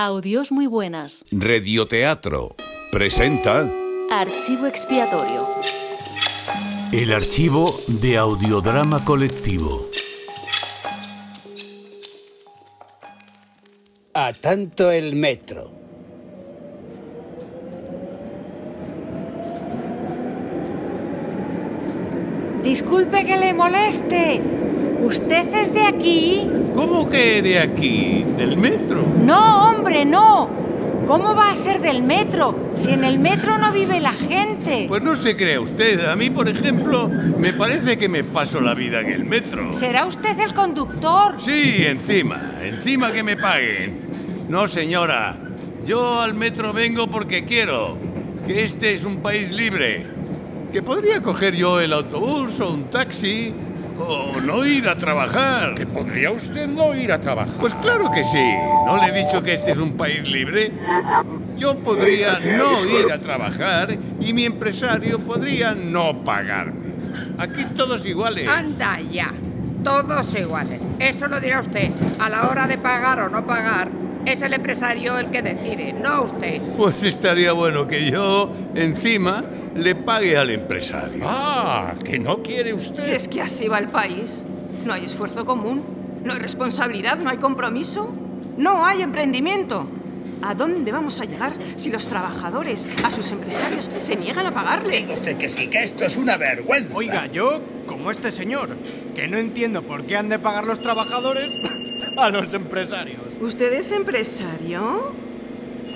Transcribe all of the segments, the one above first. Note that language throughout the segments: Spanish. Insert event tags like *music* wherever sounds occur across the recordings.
Audios muy buenas. Radioteatro presenta Archivo expiatorio. El archivo de audiodrama colectivo. A tanto el metro. Disculpe que le moleste. ¿Usted es de aquí? ¿Cómo que de aquí? ¿Del metro? No, hombre, no. ¿Cómo va a ser del metro? Si en el metro no vive la gente. Pues no se crea usted. A mí, por ejemplo, me parece que me paso la vida en el metro. ¿Será usted el conductor? Sí, encima. Encima que me paguen. No, señora. Yo al metro vengo porque quiero. Que este es un país libre. Que podría coger yo el autobús o un taxi o no ir a trabajar. ¿Que podría usted no ir a trabajar? Pues claro que sí. ¿No le he dicho que este es un país libre? Yo podría no ir a trabajar y mi empresario podría no pagarme. Aquí todos iguales. Anda ya, todos iguales. Eso lo dirá usted. A la hora de pagar o no pagar, es el empresario el que decide, no usted. Pues estaría bueno que yo, encima, le pague al empresario. Ah, que no quiere Si usted. es que así va el país. No hay esfuerzo común, no hay responsabilidad, no hay compromiso, no hay emprendimiento. ¿A dónde vamos a llegar si los trabajadores a sus empresarios se niegan a pagarle? Diga usted que sí, que esto es una vergüenza. Oiga, yo, como este señor, que no entiendo por qué han de pagar los trabajadores a los empresarios. ¿Usted es empresario?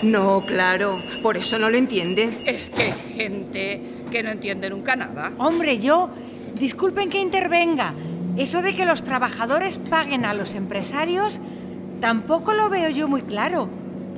No, claro, por eso no lo entiende. Es que hay gente que no entiende nunca nada. Hombre, yo... Disculpen que intervenga. Eso de que los trabajadores paguen a los empresarios tampoco lo veo yo muy claro.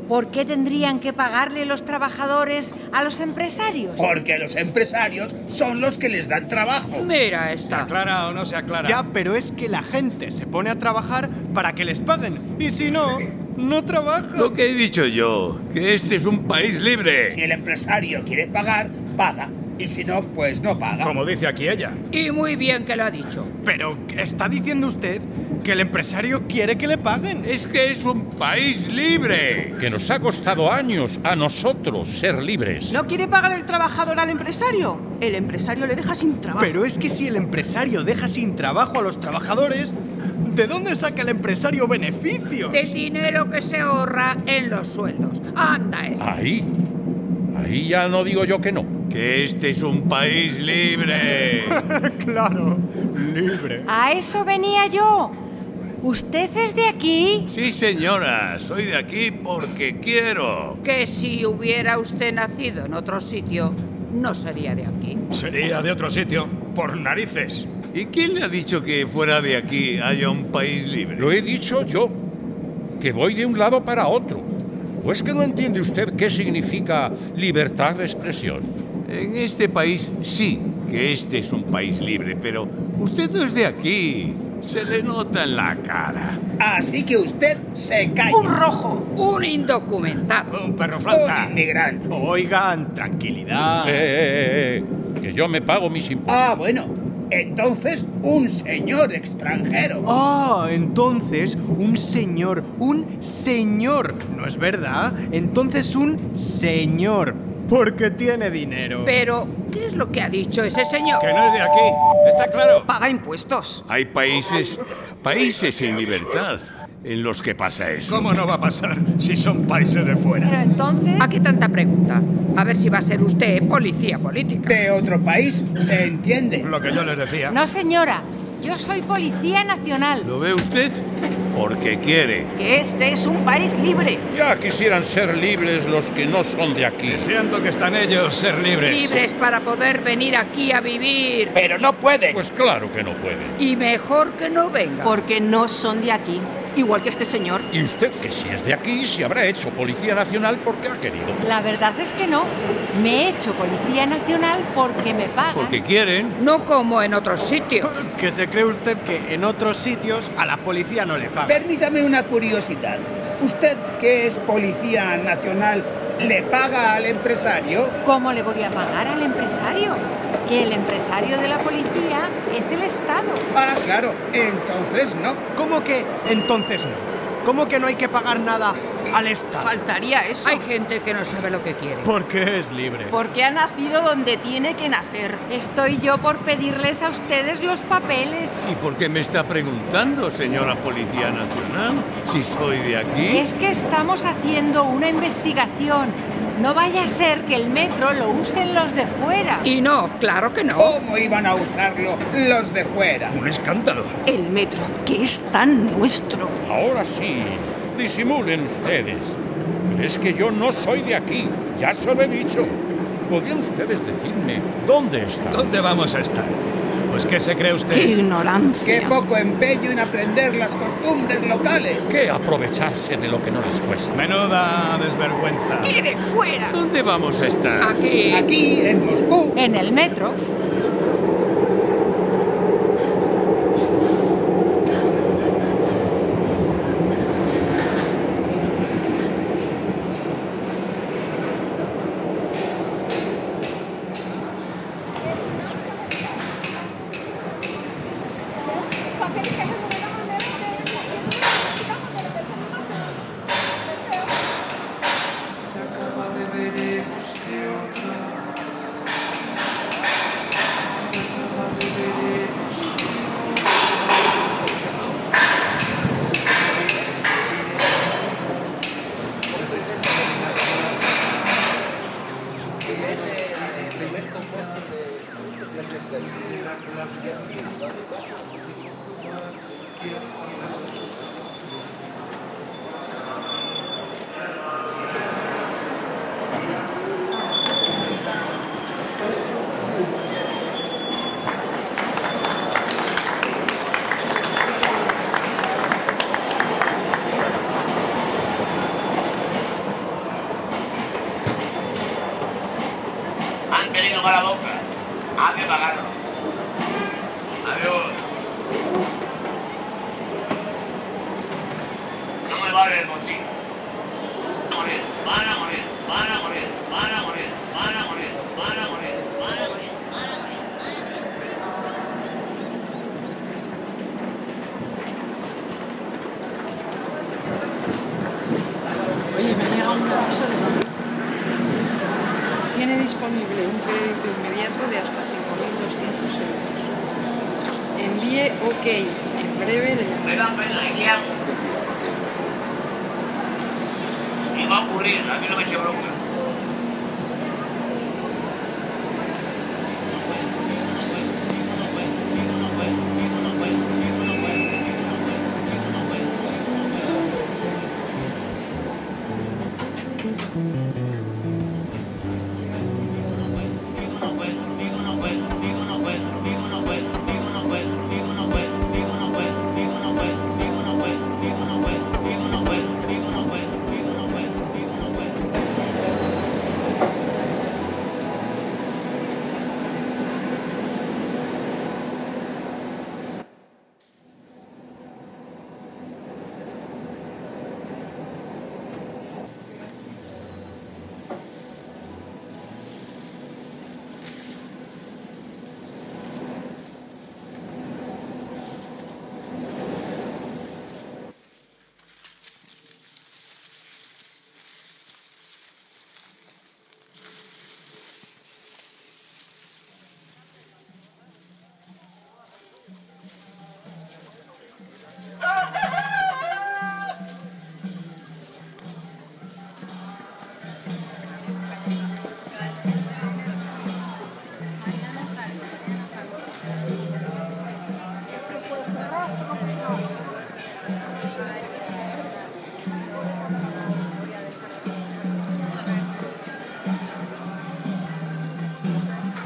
¿Por qué tendrían que pagarle los trabajadores a los empresarios? Porque los empresarios son los que les dan trabajo. Mira esta. aclara o no se aclara? Ya, pero es que la gente se pone a trabajar para que les paguen. Y si no, no trabaja. Lo que he dicho yo, que este es un país Si libre. el empresario quiere pagar, paga. Y si no, pues no paga. Como dice aquí ella. Y muy bien que lo ha dicho. Pero está diciendo usted que el empresario quiere que le paguen. Es que es un país libre. Que nos ha costado años a nosotros ser libres. ¿No quiere pagar el trabajador al empresario? El empresario le deja sin trabajo. Pero es que si el empresario deja sin trabajo a los trabajadores, ¿de dónde saca el empresario beneficios? De dinero que se ahorra en los sueldos. Anda esta. Ahí. Ahí ya no digo yo que no. Que este es un país libre. *laughs* claro, libre. A eso venía yo. ¿Usted es de aquí? Sí, señora, soy de aquí porque quiero. Que si hubiera usted nacido en otro sitio, no sería de aquí. Sería de otro sitio, por narices. ¿Y quién le ha dicho que fuera de aquí haya un país libre? Lo he dicho yo. Que voy de un lado para otro. ¿O es que no entiende usted qué significa libertad de expresión? En este país sí, que este es un país libre, pero usted no es de aquí. Se le nota en la cara. Así que usted se calla. ¡Un rojo! Un indocumentado. Un perro Un inmigrante. Oigan, tranquilidad. Eh, eh, eh, que yo me pago mis impuestos. Ah, bueno. Entonces, un señor extranjero. Ah, entonces un señor, un señor. ¿No es verdad? Entonces un señor. Porque tiene dinero. Pero, ¿qué es lo que ha dicho ese señor? no es de aquí, está claro. Paga impuestos. Hay países, países sin libertad en los que pasa eso. ¿Cómo no va a pasar si son países de fuera? Pero entonces... Aquí tanta pregunta. A ver si va a ser usted policía política. De otro país, se entiende. Lo que yo les decía. No, señora. Yo soy policía nacional. ¿Lo ve usted? Porque quiere. Que este es un país libre. Ya quisieran ser libres los que no son de aquí. Deseando que están ellos ser libres. Libres para poder venir aquí a vivir. Pero no puede. Pues claro que no pueden. Y mejor que no venga. Porque no son de aquí. Igual que este señor. Y usted, que si es de aquí, se habrá hecho Policía Nacional porque ha querido. La verdad es que no. Me he hecho policía nacional porque me pagan. Porque quieren. No como en otros sitios. *laughs* Que se cree usted que en otros sitios a la policía no le pagan. Permítame una curiosidad. ¿Usted, que es policía nacional, le paga al empresario? ¿Cómo le voy a pagar al empresario? Que el empresario de la policía es el Estado. Ah, claro. Entonces no. ¿Cómo que entonces no? ¿Cómo que no hay que pagar nada al Estado. Faltaría eso. Hay gente que no sabe lo que quiere. Porque es libre. Porque ha nacido donde tiene que nacer. Estoy yo por pedirles a ustedes los papeles. ¿Y por qué me está preguntando, señora Policía Nacional, si soy de aquí? Es que estamos haciendo una investigación. No vaya a ser que el metro lo usen los de fuera. Y no, claro que no. ¿Cómo iban a usarlo los de fuera? Un escándalo. El metro, que es tan nuestro. Ahora sí, disimulen ustedes. Pero es que yo no soy de aquí, ya se lo he dicho. ¿Podrían ustedes decirme dónde está? ¿Dónde vamos a estar? Pues ¿qué se cree usted? ¡Qué ignorancia! Qué poco empeño en aprender las costumbres locales. ¿Qué aprovecharse de lo que no les cuesta? Menuda desvergüenza. ¡Quiere fuera! ¿Dónde vamos a estar? Aquí. Aquí, en Moscú. En el metro. Han de pagarlo. Adiós. No me vale el bolsillo. Van a morir, van a morir, van a morir, van a morir, van a morir, van a morir, van a morir, van morir. Oye, me llega un aviso de. Tiene disponible un crédito inmediato de hasta 5.200 euros. Envíe OK. En breve le Me da pena, ¿y qué hago? Y va a ocurrir, a mí no me eche bronca.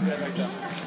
that right there.